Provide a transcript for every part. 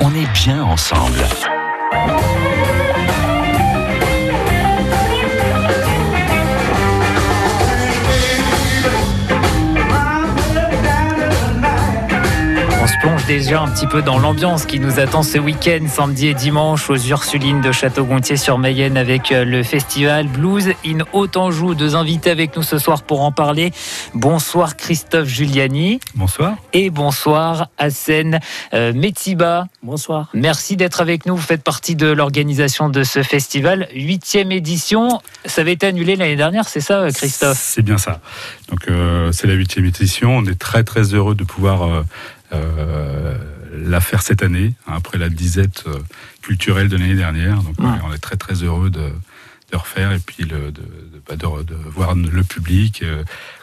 on est bien ensemble. Plonge déjà un petit peu dans l'ambiance qui nous attend ce week-end, samedi et dimanche, aux Ursulines de Château-Gontier sur Mayenne avec euh, le festival Blues in Haute-Anjou. Deux invités avec nous ce soir pour en parler. Bonsoir Christophe Giuliani. Bonsoir. Et bonsoir Hassen euh, Metsiba. Bonsoir. Merci d'être avec nous. Vous faites partie de l'organisation de ce festival. Huitième édition. Ça avait été annulé l'année dernière, c'est ça Christophe? C'est bien ça. Donc euh, c'est la huitième édition. On est très très heureux de pouvoir euh, la faire cette année, hein, après la disette euh, culturelle de l'année dernière. Donc on est très très heureux de, refaire et puis de, bah, voir le public. Euh,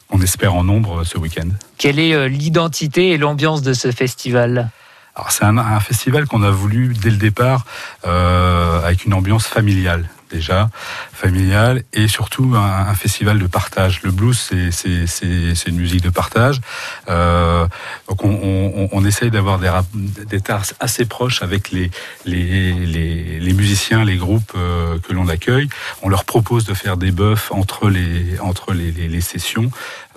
on espère en nombre ce week-end. Quelle est l'identité et l'ambiance de ce festival? Alors c'est un, festival qu'on a voulu dès le départ avec une ambiance familiale déjà, familial, et surtout un, festival de partage. Le blues, c'est une musique de partage. Euh, donc on, essaye d'avoir des, des tards assez proches avec les, musiciens, les groupes euh, que l'on accueille. On leur propose de faire des buffs entre les, sessions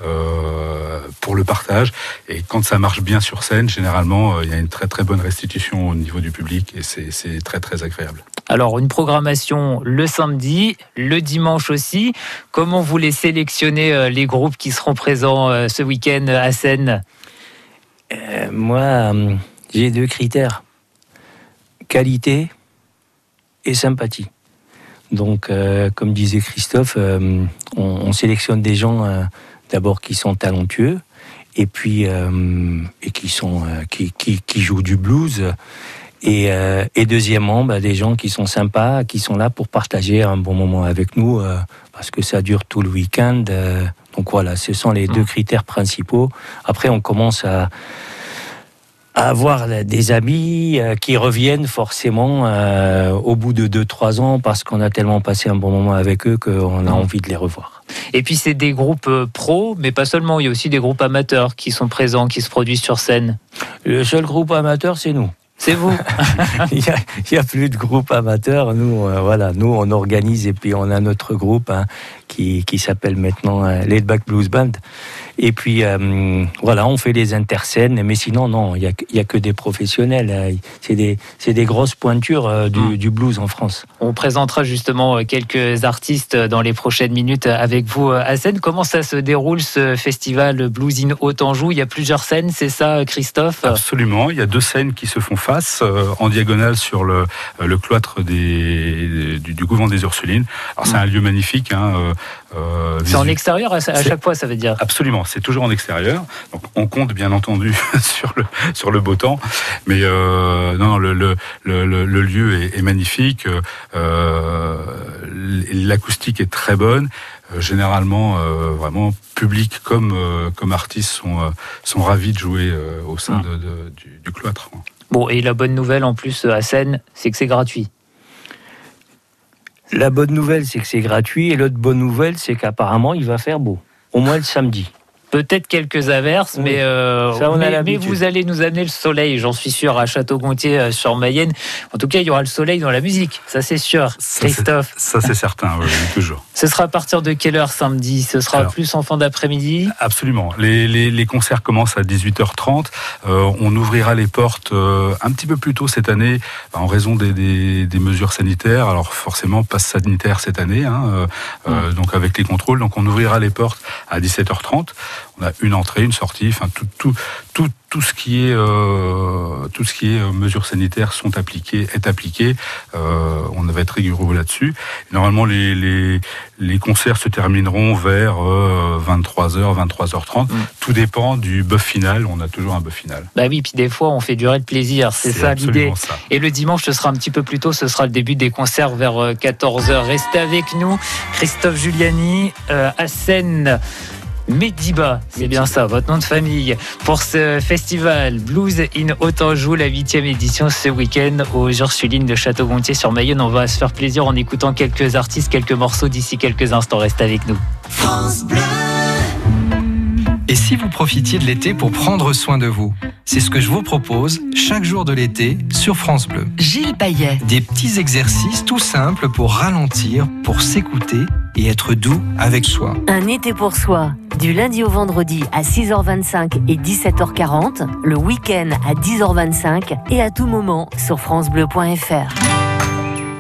euh, pour le partage. Et quand ça marche bien sur scène, généralement, il y a une très très bonne restitution au niveau du public et c'est très très agréable. Alors une programmation le samedi, le dimanche aussi. Comment vous les sélectionnez euh, les groupes qui seront présents euh, ce week-end à Seine? Euh, Moi, j'ai deux critères qualité et sympathie. Donc, comme disait Christophe, on, sélectionne des gens d'abord qui sont talentueux et puis qui jouent du blues et, euh, et deuxièmement, bah, des gens qui sont sympas, qui sont là pour partager un bon moment avec nous, euh, parce que ça dure tout le week-end. Euh. donc voilà, ce sont les deux mmh. critères principaux. Après, on commence à, à avoir des amis qui reviennent forcément au bout de 2-3 ans, parce qu'on a tellement passé un bon moment avec eux qu'on a mmh. envie de les revoir. Et puis c'est des groupes pros, mais pas seulement, il y a aussi des groupes amateurs qui sont présents, qui se produisent sur scène. Le seul groupe amateur, c'est nous. C'est vous. il n'y a, plus de groupe amateur. Nous, euh, voilà, nous, on organise et puis on a notre groupe hein, qui, qui s'appelle maintenant euh, Back Blues Band. Et puis, euh, voilà, on fait les interscènes, mais sinon, non, il n'y a, a, que des professionnels. Hein. C'est des, des, grosses pointures euh, du, mm. du, blues en France. On présentera justement euh, quelques artistes dans les prochaines minutes avec vous à scène. Comment ça se déroule ce festival Blues in Haute-Anjou Il y a plusieurs scènes, c'est ça, Christophe? Absolument. Il y a deux scènes qui se font face en diagonale sur le, le cloître des, du, du couvent des Ursulines. Alors, c'est mm. un lieu magnifique. Hein, euh, c'est en extérieur à, chaque fois, ça veut dire Absolument, c'est toujours en extérieur. Donc on compte bien entendu sur le sur le beau temps, mais euh, non, le, le, le, le, lieu est, est magnifique. Euh, L'acoustique est très bonne. Euh, généralement, euh, vraiment public comme comme artistes sont sont ravis de jouer au sein de, de, du, du cloître. Bon, et la bonne nouvelle en plus à Seine, c'est que c'est gratuit. La bonne nouvelle, c'est que c'est gratuit. Et l'autre bonne nouvelle, c'est qu'apparemment, il va faire beau. Au moins le samedi. Peut-être quelques averses, mais, euh, mais, vous allez nous amener le soleil, j'en suis sûr, à Château-Gontier euh, sur Mayenne. En tout cas, il y aura le soleil dans la musique, ça c'est sûr. Christophe. Ça c'est certain, oui, toujours. Ce sera à partir de quelle heure samedi? Ce sera plus en fin d'après-midi? Absolument. Les, les, les, concerts commencent à 18h30. Euh, on ouvrira les portes euh, un petit peu plus tôt cette année en raison des, des, des mesures sanitaires. Alors forcément, passe sanitaire cette année, hein, euh, donc avec les contrôles. Donc on ouvrira les portes à 17h30 on a une entrée, une sortie, enfin tout, tout, tout, tout ce qui est euh, tout ce qui est euh, mesures sanitaires sont appliquées, est appliqué. Euh, on va être rigoureux là-dessus. Normalement, les, les, les, concerts se termineront vers 23h, 23h30. Tout dépend du buff final. On a toujours un buff final. Bah oui, puis des fois, on fait durer le plaisir. C'est ça l'idée. Et le dimanche, ce sera un petit peu plus tôt. Ce sera le début des concerts vers 14h. Restez avec nous, Christophe Giuliani à Seine. Mediba, c'est bien ça, votre nom de famille, pour ce festival Blues in Haute-Anjou, la huitième édition ce week-end aux Ursulines de Château-Gontier sur Mayenne. On va se faire plaisir en écoutant quelques artistes, quelques morceaux d'ici quelques instants. Reste avec nous. France Bleu. Et si si vous profitiez de l'été pour prendre soin de vous C'est ce que je vous propose chaque jour de l'été sur France Bleu. Gilles Payet. Des petits exercices tout simples pour ralentir, pour s'écouter et être doux avec soi. Un été pour soi, du lundi au vendredi à 6h25 et 17h40, le week-end à 10h25 et à tout moment sur francebleu.fr.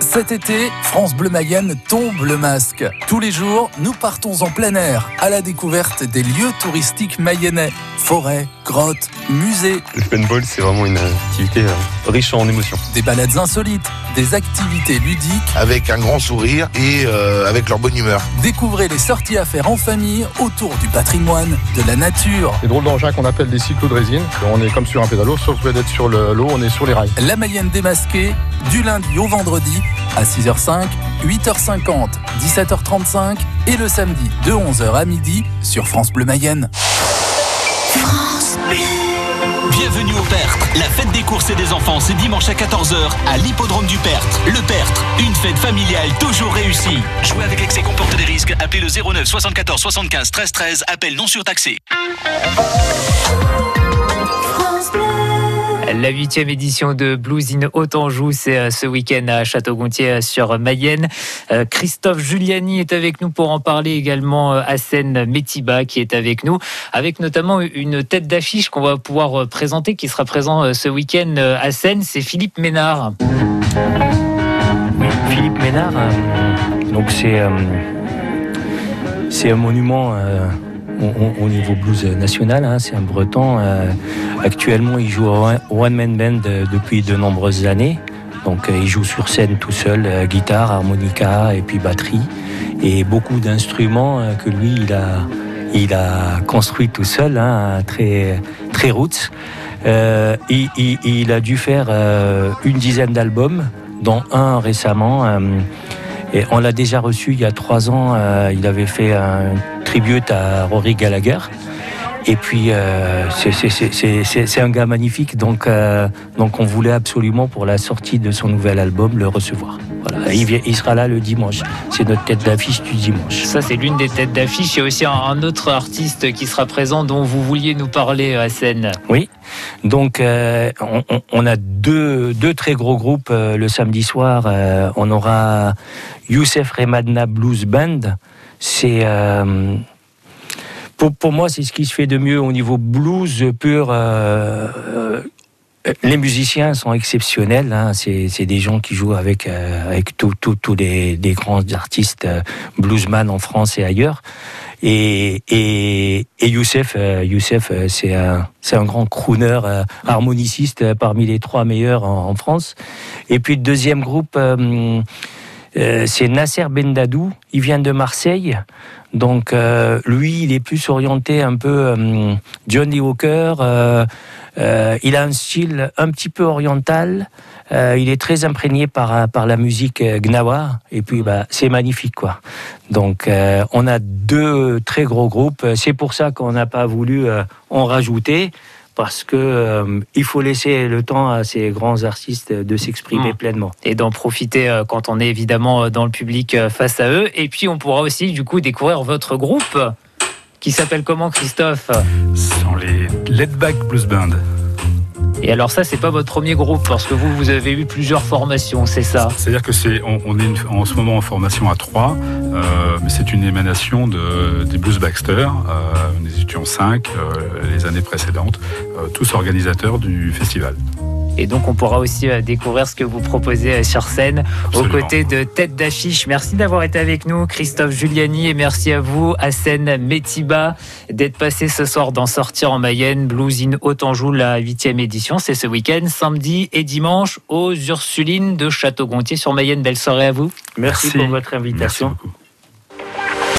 Cet été, France Bleu Mayenne tombe le masque. Tous les jours, nous partons en plein air à la découverte des lieux touristiques mayennais. Forêts, grottes, musées. Le paintball, c'est vraiment une activité euh, riche en émotions. Des balades insolites, des activités ludiques. Avec un grand sourire et euh, avec leur bonne humeur. Découvrez les sorties à faire en famille autour du patrimoine, de la nature. Les drôles d'engins qu'on appelle des cyclos de résine. On est comme sur un pédalo, sauf que d'être sur l'eau, on est sur les rails. La Mayenne démasquée, du lundi au vendredi à 6h05, 8h50, 17h35 et le samedi de 11h à midi sur France Bleu Mayenne. France Bleu. Bienvenue au Pertre. La fête des courses et des enfants, c'est dimanche à 14h à l'hippodrome du Pertre. Le Pertre, une fête familiale toujours réussie. Jouer avec excès comporte des risques. Appelez le 09 74 75 13 13. Appel non surtaxé. La huitième édition de Blues in Haute-Anjou, c'est euh, ce week-end à Château-Gontier euh, sur Mayenne. Euh, Christophe Giuliani est avec nous pour en parler également. Hassen Metiba qui est avec nous, avec notamment une tête d'affiche qu'on va pouvoir présenter, qui sera présent ce week-end à Seine, c'est Philippe Ménard. Philippe Ménard, donc c'est c'est un monument au, niveau blues national. Hein, c'est un breton. Euh, actuellement, il joue au One Man Band euh, depuis de nombreuses années. Donc euh, il joue sur scène tout seul, guitare, harmonica et puis batterie. Et beaucoup d'instruments que lui, il a, il a construit tout seul, hein, très, très roots. il, a dû faire une dizaine d'albums, dont un récemment. Et on l'a déjà reçu il y a trois ans. Euh, il avait fait un tribute à Rory Gallagher. Et puis euh, c'est un gars magnifique, donc euh, donc on voulait absolument pour la sortie de son nouvel album le recevoir. Voilà, il, sera là le dimanche. C'est notre tête d'affiche du dimanche. Ça c'est l'une des têtes d'affiche. Il y a aussi un, autre artiste qui sera présent dont vous vouliez nous parler à scène. Oui, donc on, on, a deux, deux très gros groupes le samedi soir. on aura Youssef Remadna Blues Band, c'est euh, pour, moi c'est ce qui se fait de mieux au niveau blues pur. Euh, euh, les musiciens sont exceptionnels. Hein. C'est, des gens qui jouent avec avec tous les, grands artistes bluesman en France et ailleurs. Et, Youssef, Youssef c'est un, un grand crooner, harmoniciste parmi les trois meilleurs en, France. Et puis le deuxième groupe, euh, c'est Nasser Bendadou, il vient de Marseille. Donc euh, lui, il est plus orienté un peu euh, Johnny Walker. Il a un style un petit peu oriental. il est très imprégné par, par la musique gnawa. Et puis, bah, c'est magnifique, quoi. Donc, on a deux très gros groupes. C'est pour ça qu'on n'a pas voulu en rajouter parce que euh, il faut laisser le temps à ces grands artistes de s'exprimer mmh. pleinement et d'en profiter euh, quand on est évidemment euh, dans le public face à eux. Et puis on pourra aussi du coup découvrir votre groupe qui s'appelle comment, Christophe? Sont les Letback Blues Band. Et alors ça, c'est pas votre premier groupe parce que vous, vous avez eu plusieurs formations, c'est ça? C'est-à-dire que c'est, on, est en ce moment en formation à trois, euh, mais c'est une émanation de, des Blues Baxter. Euh, nous étions cinq euh, les années précédentes, tous organisateurs du festival. Et donc, on pourra aussi euh, découvrir ce que vous proposez euh, sur scène aux côtés de Tête d'affiche. Merci d'avoir été avec nous, Christophe Giuliani, et merci à vous, Hassen Metiba, d'être passé ce soir dans Sortir en Mayenne, Blues in Haute-Anjou, la huitième édition. C'est ce week-end, samedi et dimanche, aux Ursulines de Château-Gontier sur Mayenne. Belle soirée à vous. Merci, pour votre invitation.